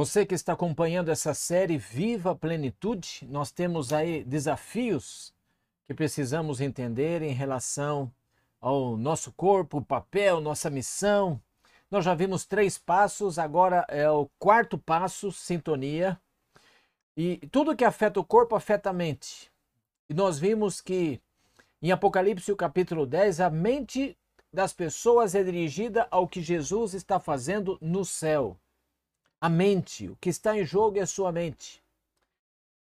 Você que está acompanhando essa série Viva a Plenitude, nós temos aí desafios que precisamos entender em relação ao nosso corpo, papel, nossa missão. Nós já vimos três passos, agora é o quarto passo, sintonia. E tudo que afeta o corpo afeta a mente. E nós vimos que em Apocalipse, o capítulo 10, a mente das pessoas é dirigida ao que Jesus está fazendo no céu. A mente, o que está em jogo é a sua mente.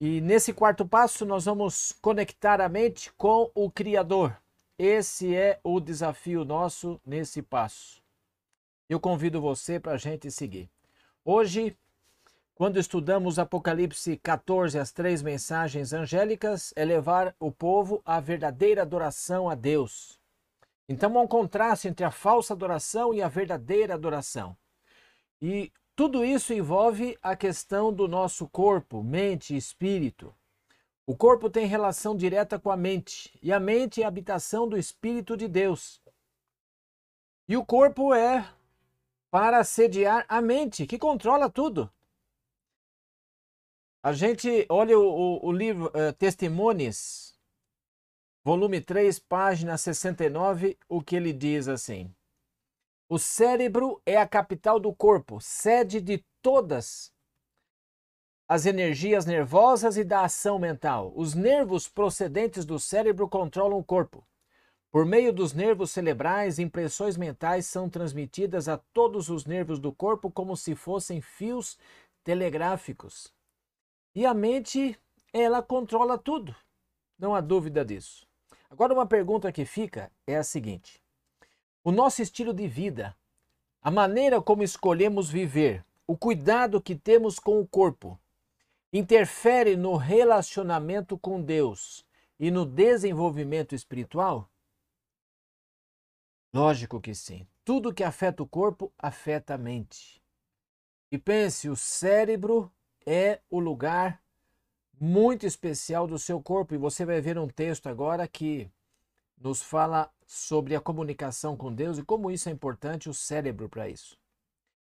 E nesse quarto passo, nós vamos conectar a mente com o Criador. Esse é o desafio nosso nesse passo. Eu convido você para a gente seguir. Hoje, quando estudamos Apocalipse 14, as três mensagens angélicas, é levar o povo à verdadeira adoração a Deus. Então há um contraste entre a falsa adoração e a verdadeira adoração. E tudo isso envolve a questão do nosso corpo, mente e espírito. O corpo tem relação direta com a mente, e a mente é a habitação do Espírito de Deus. E o corpo é para sediar a mente, que controla tudo. A gente olha o, o, o livro uh, volume 3, página 69, o que ele diz assim. O cérebro é a capital do corpo, sede de todas as energias nervosas e da ação mental. Os nervos procedentes do cérebro controlam o corpo. Por meio dos nervos cerebrais, impressões mentais são transmitidas a todos os nervos do corpo como se fossem fios telegráficos. E a mente, ela controla tudo. Não há dúvida disso. Agora, uma pergunta que fica é a seguinte: o nosso estilo de vida, a maneira como escolhemos viver, o cuidado que temos com o corpo, interfere no relacionamento com Deus e no desenvolvimento espiritual? Lógico que sim. Tudo que afeta o corpo afeta a mente. E pense, o cérebro é o lugar muito especial do seu corpo. E você vai ver um texto agora que nos fala sobre a comunicação com Deus e como isso é importante o cérebro para isso.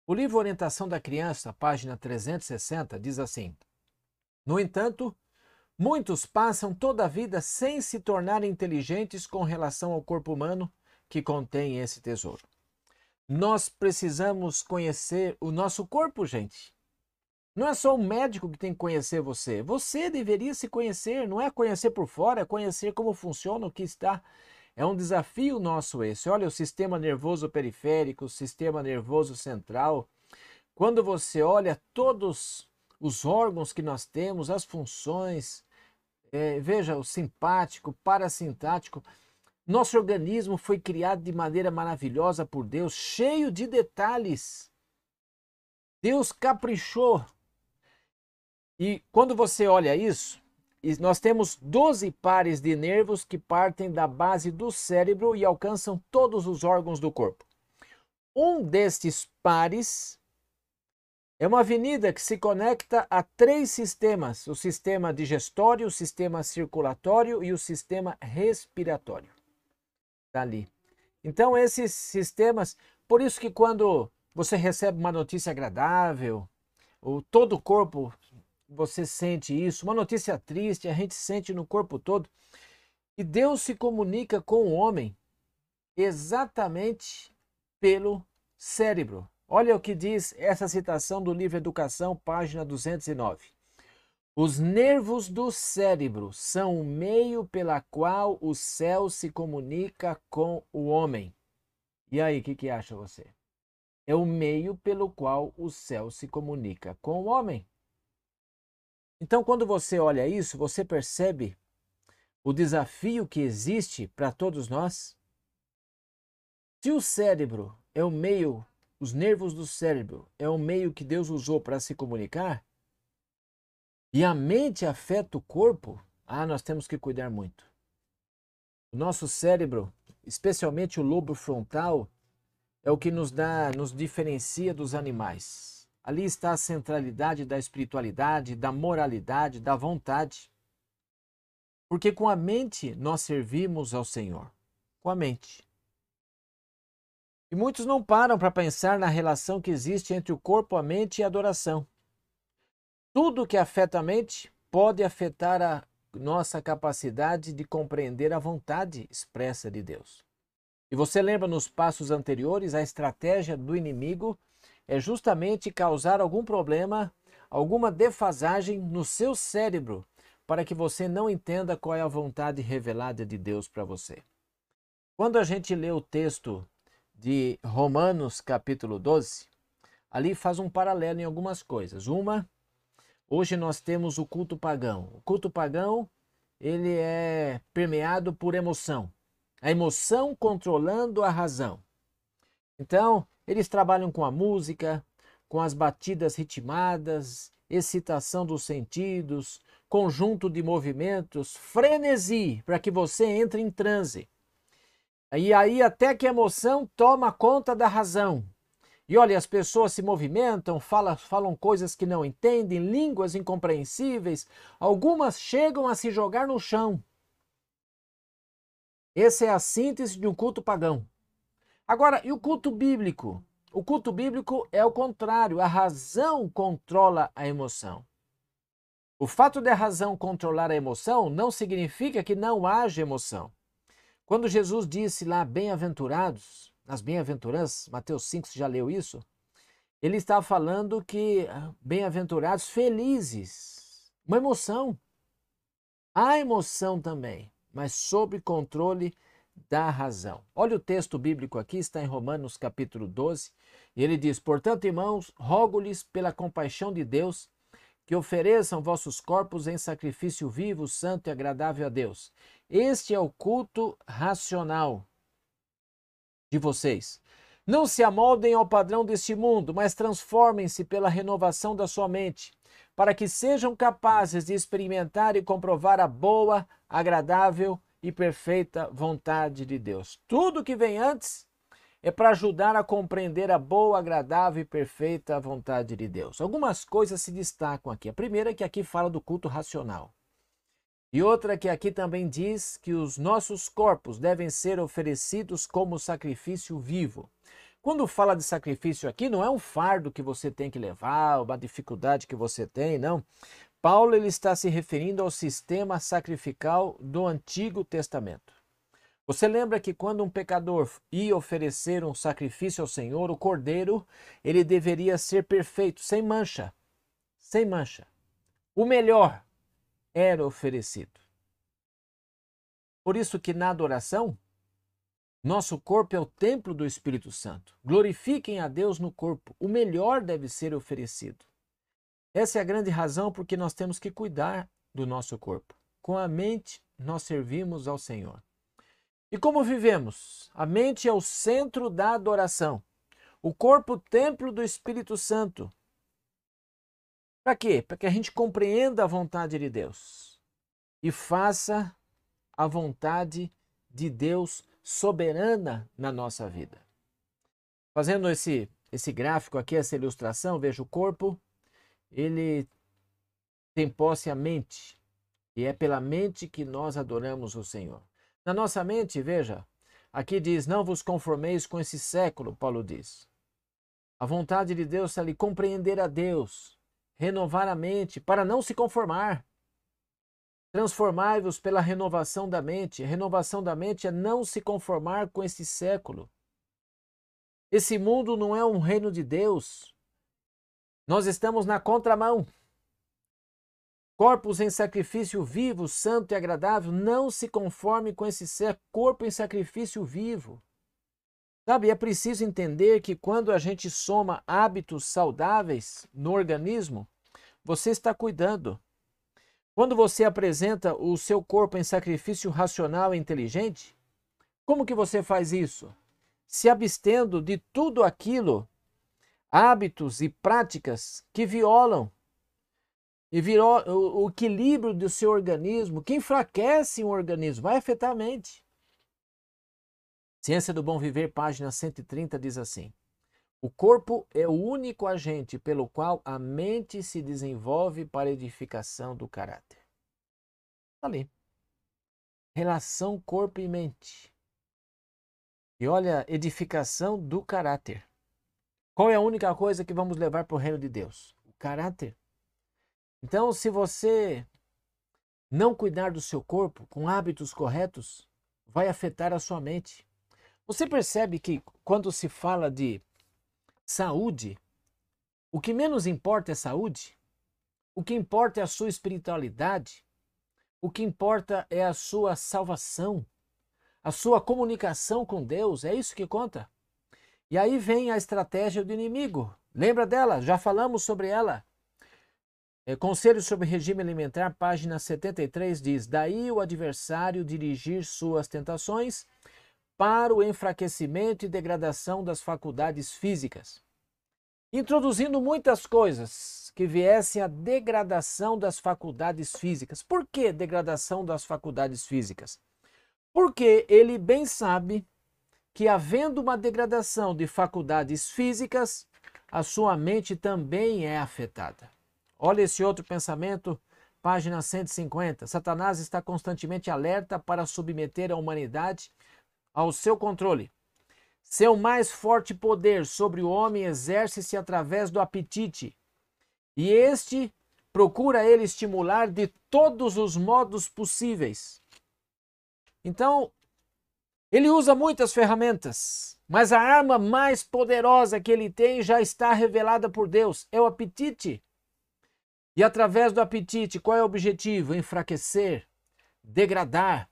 O livro Orientação da Criança, página 360, diz assim: No entanto, muitos passam toda a vida sem se tornar inteligentes com relação ao corpo humano que contém esse tesouro. Nós precisamos conhecer o nosso corpo, gente. Não é só o médico que tem que conhecer você. Você deveria se conhecer, não é conhecer por fora, é conhecer como funciona o que está é um desafio nosso esse. Olha, o sistema nervoso periférico, o sistema nervoso central. Quando você olha todos os órgãos que nós temos, as funções, é, veja, o simpático, parasintático. Nosso organismo foi criado de maneira maravilhosa por Deus, cheio de detalhes. Deus caprichou. E quando você olha isso, nós temos 12 pares de nervos que partem da base do cérebro e alcançam todos os órgãos do corpo. Um destes pares é uma avenida que se conecta a três sistemas: o sistema digestório, o sistema circulatório e o sistema respiratório. Está ali. Então, esses sistemas, por isso que quando você recebe uma notícia agradável, o todo o corpo você sente isso, uma notícia triste, a gente sente no corpo todo. E Deus se comunica com o homem exatamente pelo cérebro. Olha o que diz essa citação do livro Educação, página 209. Os nervos do cérebro são o meio pela qual o céu se comunica com o homem. E aí, o que, que acha você? É o meio pelo qual o céu se comunica com o homem. Então, quando você olha isso, você percebe o desafio que existe para todos nós? Se o cérebro é o meio, os nervos do cérebro é o meio que Deus usou para se comunicar, e a mente afeta o corpo, ah, nós temos que cuidar muito. O nosso cérebro, especialmente o lobo frontal, é o que nos dá, nos diferencia dos animais. Ali está a centralidade da espiritualidade, da moralidade, da vontade. Porque com a mente nós servimos ao Senhor. Com a mente. E muitos não param para pensar na relação que existe entre o corpo, a mente e a adoração. Tudo que afeta a mente pode afetar a nossa capacidade de compreender a vontade expressa de Deus. E você lembra nos passos anteriores, a estratégia do inimigo é justamente causar algum problema, alguma defasagem no seu cérebro, para que você não entenda qual é a vontade revelada de Deus para você. Quando a gente lê o texto de Romanos, capítulo 12, ali faz um paralelo em algumas coisas. Uma, hoje nós temos o culto pagão. O culto pagão, ele é permeado por emoção. A emoção controlando a razão. Então, eles trabalham com a música, com as batidas ritmadas, excitação dos sentidos, conjunto de movimentos, frenesi, para que você entre em transe. E aí até que a emoção toma conta da razão. E olha, as pessoas se movimentam, falam, falam coisas que não entendem, línguas incompreensíveis, algumas chegam a se jogar no chão. Essa é a síntese de um culto pagão. Agora, e o culto bíblico? O culto bíblico é o contrário, a razão controla a emoção. O fato de a razão controlar a emoção não significa que não haja emoção. Quando Jesus disse lá, bem-aventurados, nas bem-aventuranças, Mateus 5, você já leu isso? Ele está falando que ah, bem-aventurados, felizes, uma emoção. Há emoção também, mas sob controle da razão. Olha o texto bíblico aqui, está em Romanos capítulo 12, e ele diz: Portanto, irmãos, rogo-lhes pela compaixão de Deus que ofereçam vossos corpos em sacrifício vivo, santo e agradável a Deus. Este é o culto racional de vocês. Não se amoldem ao padrão deste mundo, mas transformem-se pela renovação da sua mente, para que sejam capazes de experimentar e comprovar a boa, agradável e perfeita vontade de Deus. Tudo que vem antes é para ajudar a compreender a boa, agradável e perfeita vontade de Deus. Algumas coisas se destacam aqui. A primeira é que aqui fala do culto racional. E outra que aqui também diz que os nossos corpos devem ser oferecidos como sacrifício vivo. Quando fala de sacrifício aqui, não é um fardo que você tem que levar, uma dificuldade que você tem, não. Paulo ele está se referindo ao sistema sacrificial do Antigo Testamento. Você lembra que quando um pecador ia oferecer um sacrifício ao Senhor, o cordeiro, ele deveria ser perfeito, sem mancha. Sem mancha. O melhor era oferecido. Por isso que na adoração, nosso corpo é o templo do Espírito Santo. Glorifiquem a Deus no corpo. O melhor deve ser oferecido. Essa é a grande razão porque nós temos que cuidar do nosso corpo. Com a mente, nós servimos ao Senhor. E como vivemos? A mente é o centro da adoração. O corpo, templo do Espírito Santo. Para quê? Para que a gente compreenda a vontade de Deus e faça a vontade de Deus soberana na nossa vida. Fazendo esse, esse gráfico aqui, essa ilustração, veja o corpo, ele tem posse a mente, e é pela mente que nós adoramos o Senhor. Na nossa mente, veja, aqui diz: Não vos conformeis com esse século, Paulo diz. A vontade de Deus é ali compreender a Deus, renovar a mente, para não se conformar. Transformai-vos pela renovação da mente. A renovação da mente é não se conformar com esse século. Esse mundo não é um reino de Deus. Nós estamos na contramão. Corpos em sacrifício vivo, santo e agradável, não se conforme com esse ser corpo em sacrifício vivo. Sabe, é preciso entender que quando a gente soma hábitos saudáveis no organismo, você está cuidando. Quando você apresenta o seu corpo em sacrifício racional e inteligente, como que você faz isso? Se abstendo de tudo aquilo, hábitos e práticas que violam e virou o, equilíbrio do seu organismo, que enfraquece o organismo, vai afetar a mente. Ciência do Bom Viver, página 130, diz assim: O corpo é o único agente pelo qual a mente se desenvolve para edificação do caráter. Tá ali. Relação corpo e mente. E olha, edificação do caráter. Qual é a única coisa que vamos levar para o reino de Deus? O caráter. Então, se você não cuidar do seu corpo com hábitos corretos, vai afetar a sua mente. Você percebe que quando se fala de saúde, o que menos importa é saúde? O que importa é a sua espiritualidade? O que importa é a sua salvação, a sua comunicação com Deus, é isso que conta. E aí vem a estratégia do inimigo. Lembra dela? Já falamos sobre ela. É, Conselho sobre regime alimentar, página 73, diz: Daí o adversário dirigir suas tentações para o enfraquecimento e degradação das faculdades físicas, introduzindo muitas coisas que viessem à degradação das faculdades físicas. Por que degradação das faculdades físicas? Porque ele bem sabe que, havendo uma degradação de faculdades físicas, a sua mente também é afetada. Olha esse outro pensamento, página 150. Satanás está constantemente alerta para submeter a humanidade ao seu controle. Seu mais forte poder sobre o homem exerce-se através do apetite, e este procura ele estimular de todos os modos possíveis. Então, ele usa muitas ferramentas, mas a arma mais poderosa que ele tem já está revelada por Deus: é o apetite. E através do apetite, qual é o objetivo? Enfraquecer, degradar,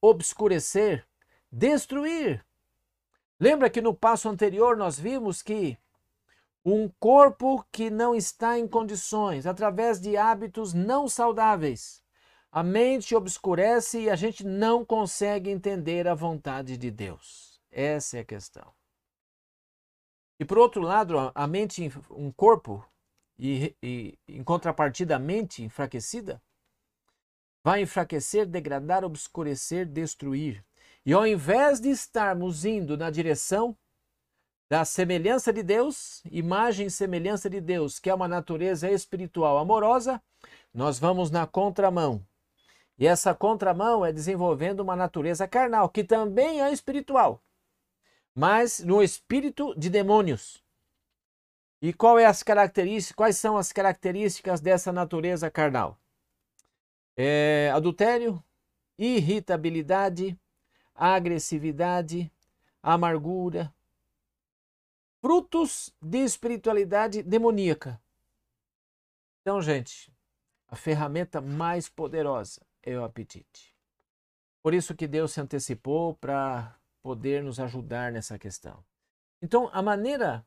obscurecer, destruir. Lembra que no passo anterior nós vimos que um corpo que não está em condições, através de hábitos não saudáveis, a mente obscurece e a gente não consegue entender a vontade de Deus. Essa é a questão. E por outro lado, a mente, um corpo e, e em contrapartida a mente enfraquecida, vai enfraquecer, degradar, obscurecer, destruir. E ao invés de estarmos indo na direção da semelhança de Deus, imagem e semelhança de Deus, que é uma natureza espiritual amorosa, nós vamos na contramão. E essa contramão é desenvolvendo uma natureza carnal, que também é espiritual, mas no espírito de demônios. E qual é as características, quais são as características dessa natureza carnal? É, adultério, irritabilidade, agressividade, amargura, frutos de espiritualidade demoníaca. Então, gente, a ferramenta mais poderosa é o apetite. Por isso que Deus se antecipou para poder nos ajudar nessa questão. Então, a maneira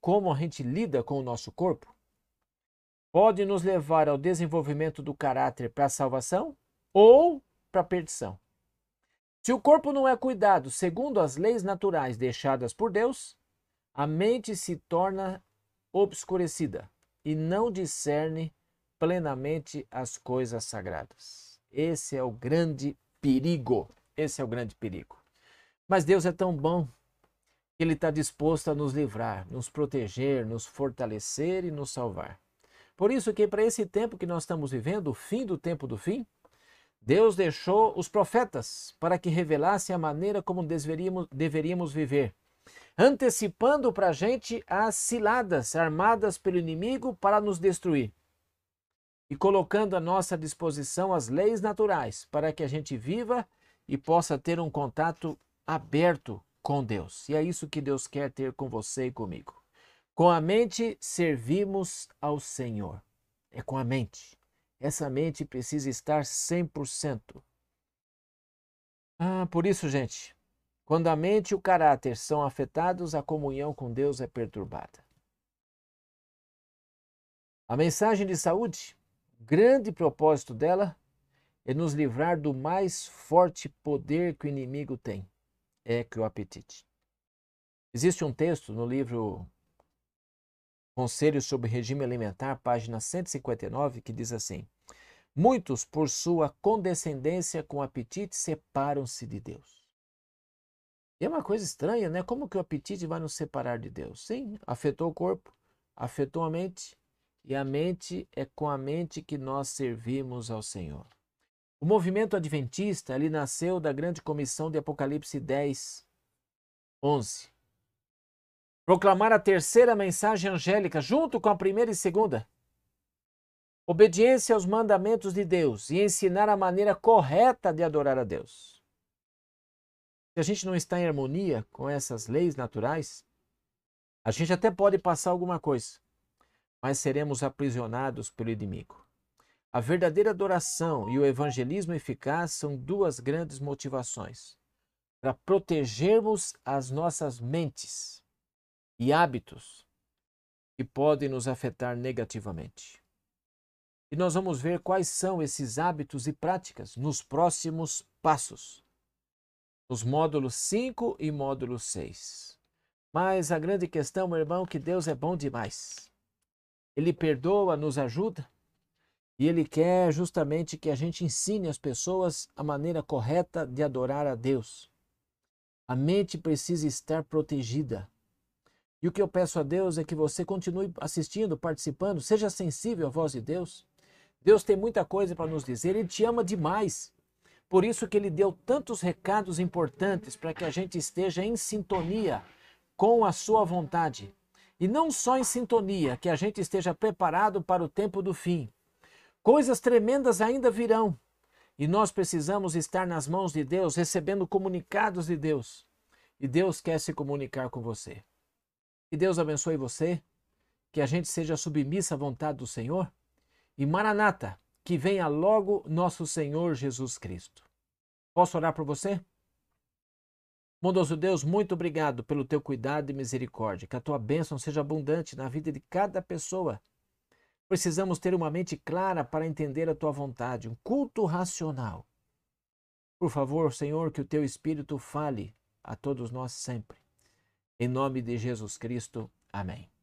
como a gente lida com o nosso corpo pode nos levar ao desenvolvimento do caráter para a salvação ou para a perdição. Se o corpo não é cuidado segundo as leis naturais deixadas por Deus, a mente se torna obscurecida e não discerne plenamente as coisas sagradas. Esse é o grande perigo. Esse é o grande perigo. Mas Deus é tão bom ele está disposto a nos livrar, nos proteger, nos fortalecer e nos salvar. Por isso que para esse tempo que nós estamos vivendo, o fim do tempo do fim, Deus deixou os profetas para que revelassem a maneira como deveríamos, deveríamos viver, antecipando para a gente as ciladas armadas pelo inimigo para nos destruir e colocando à nossa disposição as leis naturais para que a gente viva e possa ter um contato aberto com Deus. E é isso que Deus quer ter com você e comigo. Com a mente servimos ao Senhor. É com a mente. Essa mente precisa estar 100%. Ah, por isso, gente, quando a mente e o caráter são afetados, a comunhão com Deus é perturbada. A mensagem de saúde, grande propósito dela é nos livrar do mais forte poder que o inimigo tem, é que o apetite. Existe um texto no livro Conselhos sobre Regime Alimentar, página 159, que diz assim: Muitos, por sua condescendência com o apetite, separam-se de Deus. E é uma coisa estranha, né? Como que o apetite vai nos separar de Deus? Sim, afetou o corpo, afetou a mente, e a mente é com a mente que nós servimos ao Senhor. O movimento adventista ali nasceu da grande comissão de Apocalipse 10, 11. Proclamar a terceira mensagem angélica junto com a primeira e segunda. obediência aos mandamentos de Deus e ensinar a maneira correta de adorar a Deus. Se a gente não está em harmonia com essas leis naturais, a gente até pode passar alguma coisa, mas seremos aprisionados pelo inimigo. A verdadeira adoração e o evangelismo eficaz são duas grandes motivações para protegermos as nossas mentes e hábitos que podem nos afetar negativamente. E nós vamos ver quais são esses hábitos e práticas nos próximos passos, nos módulos 5 e módulo 6. Mas a grande questão, meu irmão, é que Deus é bom demais. Ele perdoa, nos ajuda, e Ele quer justamente que a gente ensine as pessoas a maneira correta de adorar a Deus. A mente precisa estar protegida. E o que eu peço a Deus é que você continue assistindo, participando, seja sensível à voz de Deus. Deus tem muita coisa para nos dizer, Ele te ama demais. Por isso que Ele deu tantos recados importantes para que a gente esteja em sintonia com a sua vontade. E não só em sintonia, que a gente esteja preparado para o tempo do fim. Coisas tremendas ainda virão. E nós precisamos estar nas mãos de Deus, recebendo comunicados de Deus. E Deus quer se comunicar com você. Que Deus abençoe você, que a gente seja submissa à vontade do Senhor e Maranata, que venha logo nosso Senhor Jesus Cristo. Posso orar por você? Bondoso Deus, muito obrigado pelo teu cuidado e misericórdia. Que a tua bênção seja abundante na vida de cada pessoa. Precisamos ter uma mente clara para entender a tua vontade, um culto racional. Por favor, Senhor, que o teu Espírito fale a todos nós sempre. Em nome de Jesus Cristo. Amém.